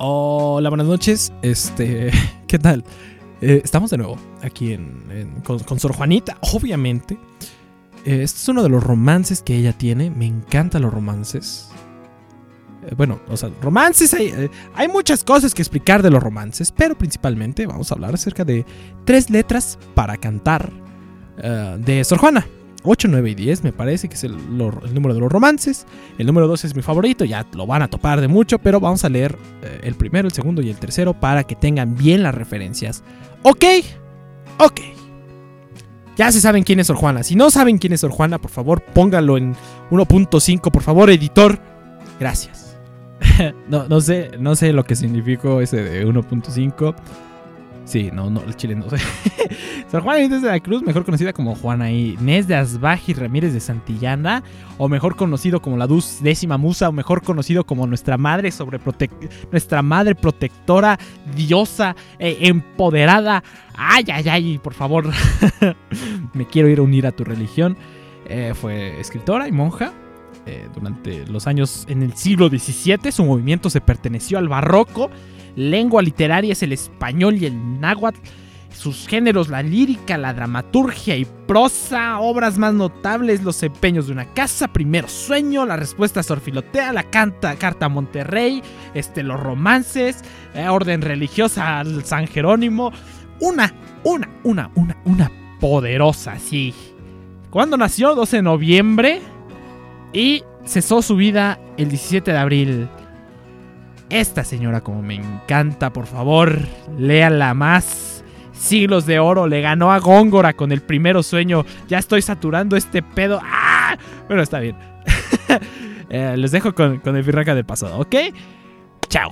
Hola, buenas noches. Este, ¿qué tal? Eh, estamos de nuevo aquí con, Sor Juanita, obviamente. Eh, este es uno de los romances que ella tiene. Me encantan los romances. Eh, bueno, o sea, romances, hay, hay muchas cosas que explicar de los romances, pero principalmente vamos a hablar acerca de tres letras para cantar de Sor Juana. 8, 9 y 10 me parece que es el, número de los romances. El número 2 es mi favorito, ya lo van a topar de mucho, pero vamos a leer eh, el primero, el segundo y el tercero para que tengan bien las referencias. ¿Ok? Ok. Ya se saben quién es Sor Juana. Si no saben quién es Sor Juana, por favor póngalo en 1.5, por favor, editor. Gracias. no, no, sé, no sé lo que significó ese de 1.5. Sí, no, no, el chile no sé. Sor Juana Inés de la Cruz, mejor conocida como Juana Inés de Asbaji Ramírez de Santillana, o mejor conocido como la Duz décima musa, o mejor conocido como nuestra madre sobre nuestra madre protectora, diosa, eh, empoderada. Ay, ay, ay, por favor, me quiero ir a unir a tu religión. Eh, fue escritora y monja. Eh, durante los años en el siglo XVII, su movimiento se perteneció al barroco lengua literaria es el español y el náhuatl. Sus géneros, la lírica, la dramaturgia y prosa, obras más notables, Los empeños de una casa, Primero sueño, La respuesta sorfilotea, La canta, carta a Monterrey, este, los romances, eh, Orden religiosa al San Jerónimo. Una, una, una, una, una poderosa, sí. ¿Cuándo nació? 12 de noviembre. Y cesó su vida el 17 de abril. Esta señora como me encanta, por favor, léala más. Siglos de oro, le ganó a Góngora con el primero sueño. Ya estoy saturando este pedo. ¡Ah! Bueno, está bien. Eh, les dejo con, el firraca del pasado, ¿ok? Chao.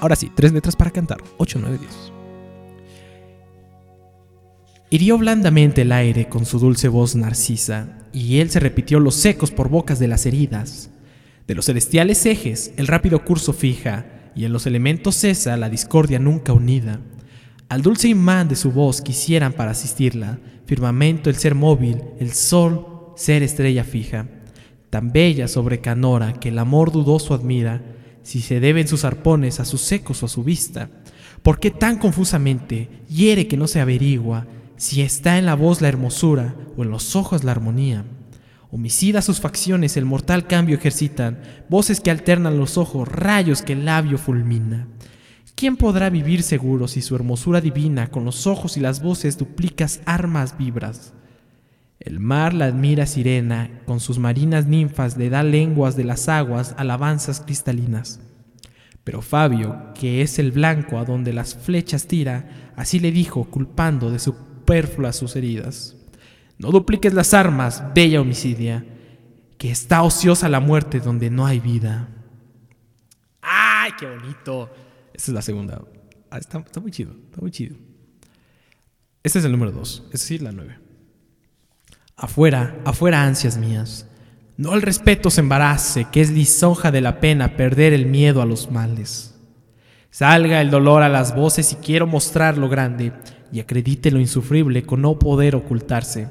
Ahora sí, tres letras para cantar. 8, 9, 10. Hirió blandamente el aire con su dulce voz narcisa, y él se repitió los secos por bocas de las heridas. De los celestiales ejes el rápido curso fija, y en los elementos cesa la discordia nunca unida. Al dulce imán de su voz quisieran para asistirla, firmamento el ser móvil, el sol ser estrella fija. Tan bella sobre Canora que el amor dudoso admira, si se deben sus arpones a sus secos o a su vista. ¿Por qué tan confusamente hiere que no se averigua si está en la voz la hermosura o en los ojos la armonía? Homicidas sus facciones el mortal cambio ejercitan, voces que alternan los ojos, rayos que el labio fulmina. ¿Quién podrá vivir seguro si su hermosura divina con los ojos y las voces duplicas armas vibras? El mar la admira sirena, con sus marinas ninfas le da lenguas de las aguas alabanzas cristalinas. Pero Fabio, que es el blanco a donde las flechas tira, así le dijo, culpando de superfluas sus heridas. No dupliques las armas, bella homicidia, que está ociosa la muerte donde no hay vida. ¡Ay, qué bonito! Esta es la segunda. Ah, está, muy chido, está muy chido. Este es el número dos, es decir, la nueve. Afuera, afuera ansias mías. No el respeto se embarace, que es lisonja de la pena perder el miedo a los males. Salga el dolor a las voces y quiero mostrar lo grande, y acredite lo insufrible con no poder ocultarse.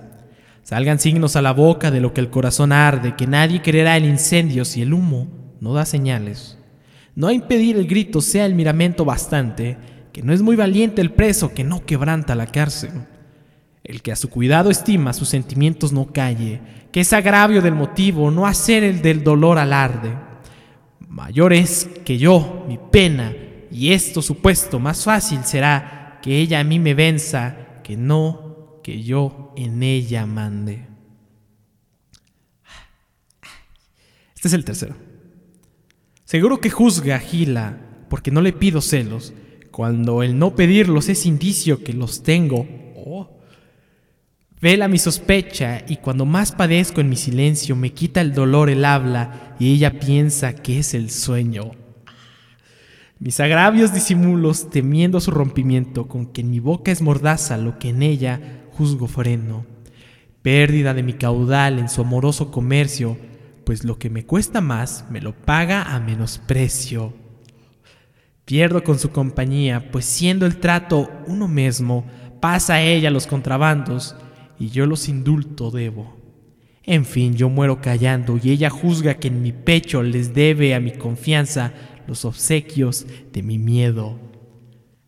Salgan signos a la boca de lo que el corazón arde, que nadie creerá el incendio si el humo no da señales. No a impedir el grito sea el miramento bastante, que no es muy valiente el preso que no quebranta la cárcel. El que a su cuidado estima sus sentimientos no calle, que es agravio del motivo no hacer el del dolor alarde. Mayor es que yo, mi pena, y esto supuesto más fácil será que ella a mí me venza, que no que yo en ella mande. Este es el tercero. Seguro que juzga Gila porque no le pido celos, cuando el no pedirlos es indicio que los tengo. Oh. Vela mi sospecha y cuando más padezco en mi silencio me quita el dolor el habla y ella piensa que es el sueño. Mis agravios disimulos temiendo su rompimiento con que en mi boca es mordaza lo que en ella juzgo freno, pérdida de mi caudal en su amoroso comercio, pues lo que me cuesta más me lo paga a menos precio. Pierdo con su compañía, pues siendo el trato uno mismo, pasa ella los contrabandos y yo los indulto debo. En fin, yo muero callando y ella juzga que en mi pecho les debe a mi confianza los obsequios de mi miedo.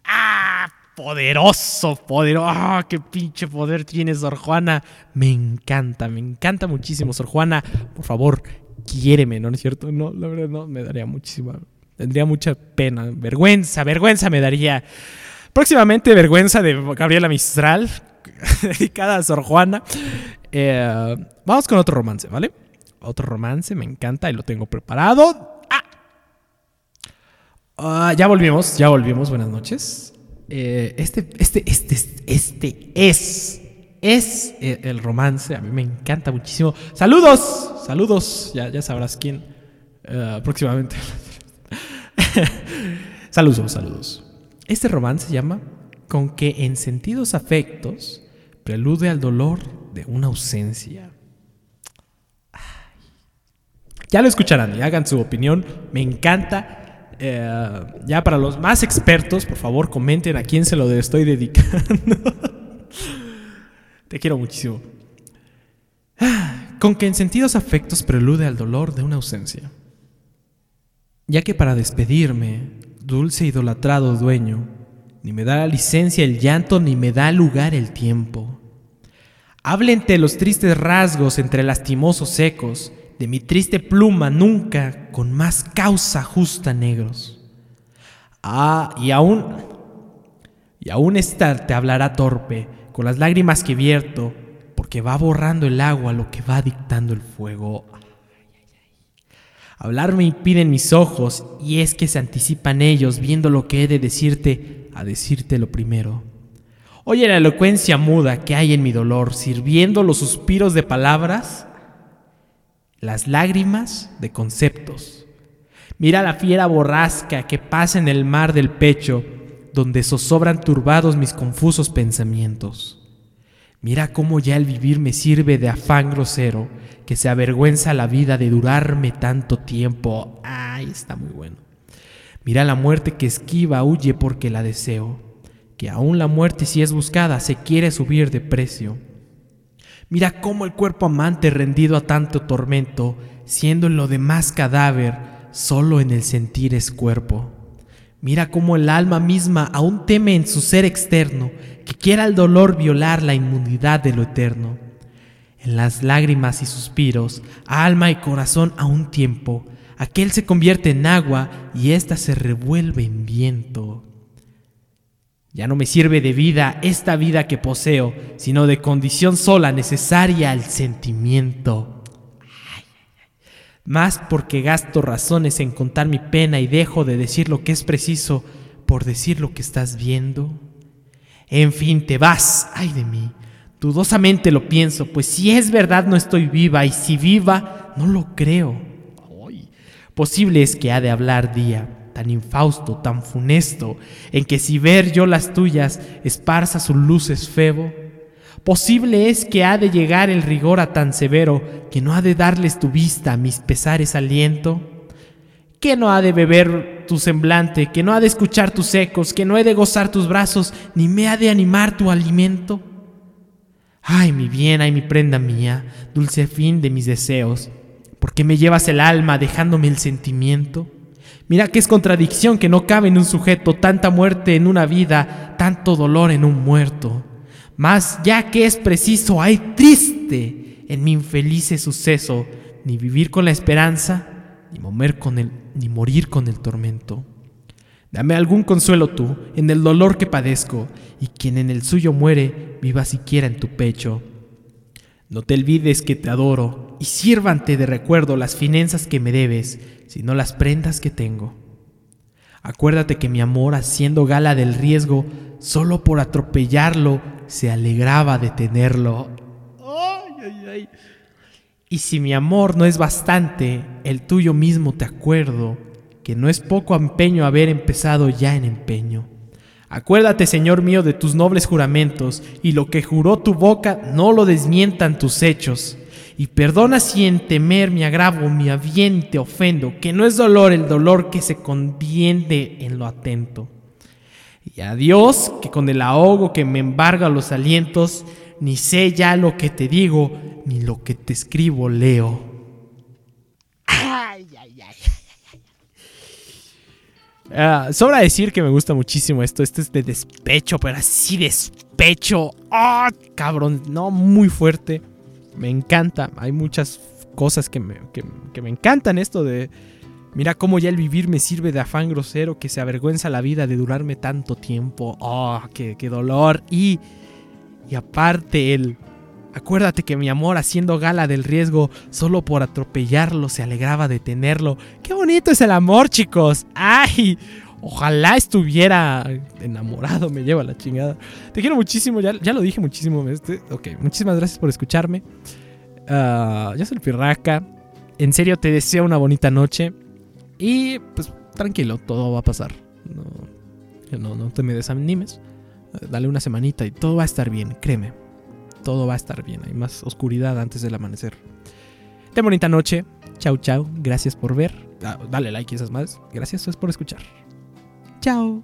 ¡Ah! Poderoso, poderoso. ¡Ah! ¡Qué pinche poder tiene Sor Juana! Me encanta, me encanta muchísimo, Sor Juana. Por favor, quiéreme, ¿no es cierto? No, la verdad no, me daría muchísima. Tendría mucha pena, vergüenza, vergüenza me daría. Próximamente, vergüenza de Gabriela Mistral, dedicada a Sor Juana. Eh, vamos con otro romance, ¿vale? Otro romance, me encanta y lo tengo preparado. Ah ya volvimos, ya volvimos. Buenas noches. Eh, este, este, este, este es, es el romance. A mí me encanta muchísimo. Saludos, saludos. Ya, ya sabrás quién eh, próximamente. saludos, saludos. Este romance se llama Con que en sentidos afectos prelude al dolor de una ausencia. Ya lo escucharán y hagan su opinión. Me encanta. Eh, ya para los más expertos, por favor, comenten a quién se lo estoy dedicando. Te quiero muchísimo. Con que en sentidos afectos prelude al dolor de una ausencia. Ya que para despedirme, dulce idolatrado dueño, ni me da licencia el llanto, ni me da lugar el tiempo. Háblente los tristes rasgos entre lastimosos ecos, de mi triste pluma nunca con más causa justa negros. Ah, y aún, y aún esta te hablará torpe, con las lágrimas que vierto, porque va borrando el agua lo que va dictando el fuego. Hablar me impiden mis ojos, y es que se anticipan ellos, viendo lo que he de decirte, a decirte lo primero. Oye la elocuencia muda que hay en mi dolor, sirviendo los suspiros de palabras, las lágrimas de conceptos. Mira la fiera borrasca que pasa en el mar del pecho, donde zozobran turbados mis confusos pensamientos. Mira cómo ya el vivir me sirve de afán grosero, que se avergüenza la vida de durarme tanto tiempo. Ay, está muy bueno. Mira la muerte que esquiva, huye porque la deseo, que aún la muerte si es buscada se quiere subir de precio. Mira cómo el cuerpo amante rendido a tanto tormento, siendo en lo demás cadáver, solo en el sentir es cuerpo. Mira cómo el alma misma aún teme en su ser externo, que quiera el dolor violar la inmunidad de lo eterno. En las lágrimas y suspiros, alma y corazón a un tiempo, aquel se convierte en agua y ésta se revuelve en viento. Ya no me sirve de vida esta vida que poseo, sino de condición sola necesaria al sentimiento. Más porque gasto razones en contar mi pena y dejo de decir lo que es preciso por decir lo que estás viendo. En fin, te vas, ay de mí. Dudosamente lo pienso, pues si es verdad no estoy viva y si viva, no lo creo. posible es que ha de hablar día tan infausto, tan funesto, en que si ver yo las tuyas, esparza sus luces febo? Posible es que ha de llegar el rigor a tan severo, que no ha de darles tu vista a mis pesares aliento? ¿Que no ha de beber tu semblante, que no ha de escuchar tus ecos, que no he de gozar tus brazos, ni me ha de animar tu alimento? Ay, mi bien, ay, mi prenda mía, dulce fin de mis deseos, ¿por qué me llevas el alma dejándome el sentimiento? Mira que es contradicción que no cabe en un sujeto tanta muerte en una vida, tanto dolor en un muerto. Mas ya que es preciso, hay triste en mi infeliz suceso, ni vivir con la esperanza, ni morir con el, ni morir con el tormento. Dame algún consuelo tú en el dolor que padezco, y quien en el suyo muere, viva siquiera en tu pecho. No te olvides que te adoro, y sírvante de recuerdo las finanzas que me debes, sino las prendas que tengo. Acuérdate que mi amor, haciendo gala del riesgo, solo por atropellarlo, se alegraba de tenerlo. Y si mi amor no es bastante, el tuyo mismo te acuerdo, que no es poco empeño haber empezado ya en empeño. Acuérdate, Señor mío, de tus nobles juramentos, y lo que juró tu boca no lo desmientan tus hechos y perdona si en temer mi agravo, mi aviente ofendo, que no es dolor el dolor que se conviene en lo atento. Y a Dios, que con el ahogo que me embarga los alientos, ni sé ya lo que te digo, ni lo que te escribo leo. Ay, ay, ay, Ah, sobra decir que me gusta muchísimo esto. Esto es de despecho, pero así despecho. ¡Ah, cabrón! No, muy fuerte. Me encanta. Hay muchas cosas que me, que me encantan. Esto de. Mira cómo ya el vivir me sirve de afán grosero que se avergüenza la vida de durarme tanto tiempo. ¡Oh, qué, qué dolor! Y. Y aparte, el. Acuérdate que mi amor, haciendo gala del riesgo solo por atropellarlo, se alegraba de tenerlo. ¡Qué bonito es el amor, chicos! ¡Ay! Ojalá estuviera enamorado, me lleva la chingada. Te quiero muchísimo, ya, ya lo dije muchísimo. Este, ok, muchísimas gracias por escucharme. Uh, yo soy el Pirraca. En serio, te deseo una bonita noche. Y pues tranquilo, todo va a pasar. No, no, no te me desanimes. Dale una semanita y todo va a estar bien, créeme todo va a estar bien. Hay más oscuridad antes del amanecer. Ten bonita noche. Chau, chau. Gracias por ver. Ah, dale like y esas más. Gracias por escuchar. Chao.